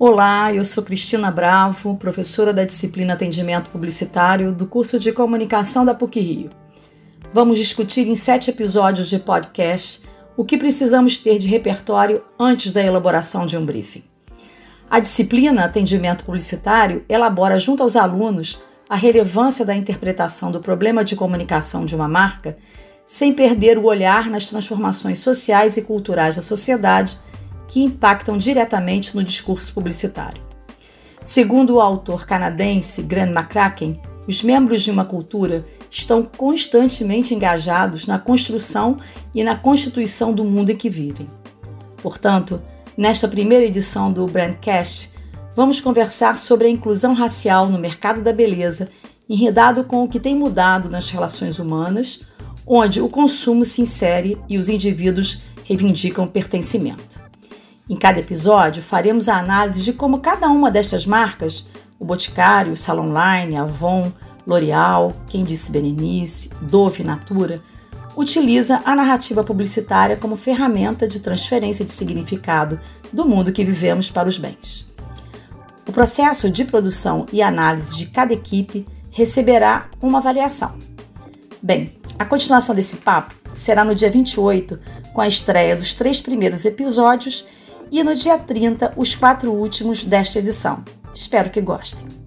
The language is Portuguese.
Olá, eu sou Cristina Bravo, professora da disciplina Atendimento Publicitário do curso de Comunicação da PUC Rio. Vamos discutir em sete episódios de podcast o que precisamos ter de repertório antes da elaboração de um briefing. A disciplina Atendimento Publicitário elabora junto aos alunos a relevância da interpretação do problema de comunicação de uma marca sem perder o olhar nas transformações sociais e culturais da sociedade que impactam diretamente no discurso publicitário. Segundo o autor canadense Grant McCracken, os membros de uma cultura estão constantemente engajados na construção e na constituição do mundo em que vivem. Portanto, nesta primeira edição do Brandcast, vamos conversar sobre a inclusão racial no mercado da beleza, enredado com o que tem mudado nas relações humanas, onde o consumo se insere e os indivíduos reivindicam pertencimento. Em cada episódio, faremos a análise de como cada uma destas marcas, o Boticário, Salon Line, Avon, L'Oréal, Quem Disse Berenice, Dove Natura, utiliza a narrativa publicitária como ferramenta de transferência de significado do mundo que vivemos para os bens. O processo de produção e análise de cada equipe receberá uma avaliação. Bem, a continuação desse papo será no dia 28, com a estreia dos três primeiros episódios e no dia 30 os quatro últimos desta edição. Espero que gostem.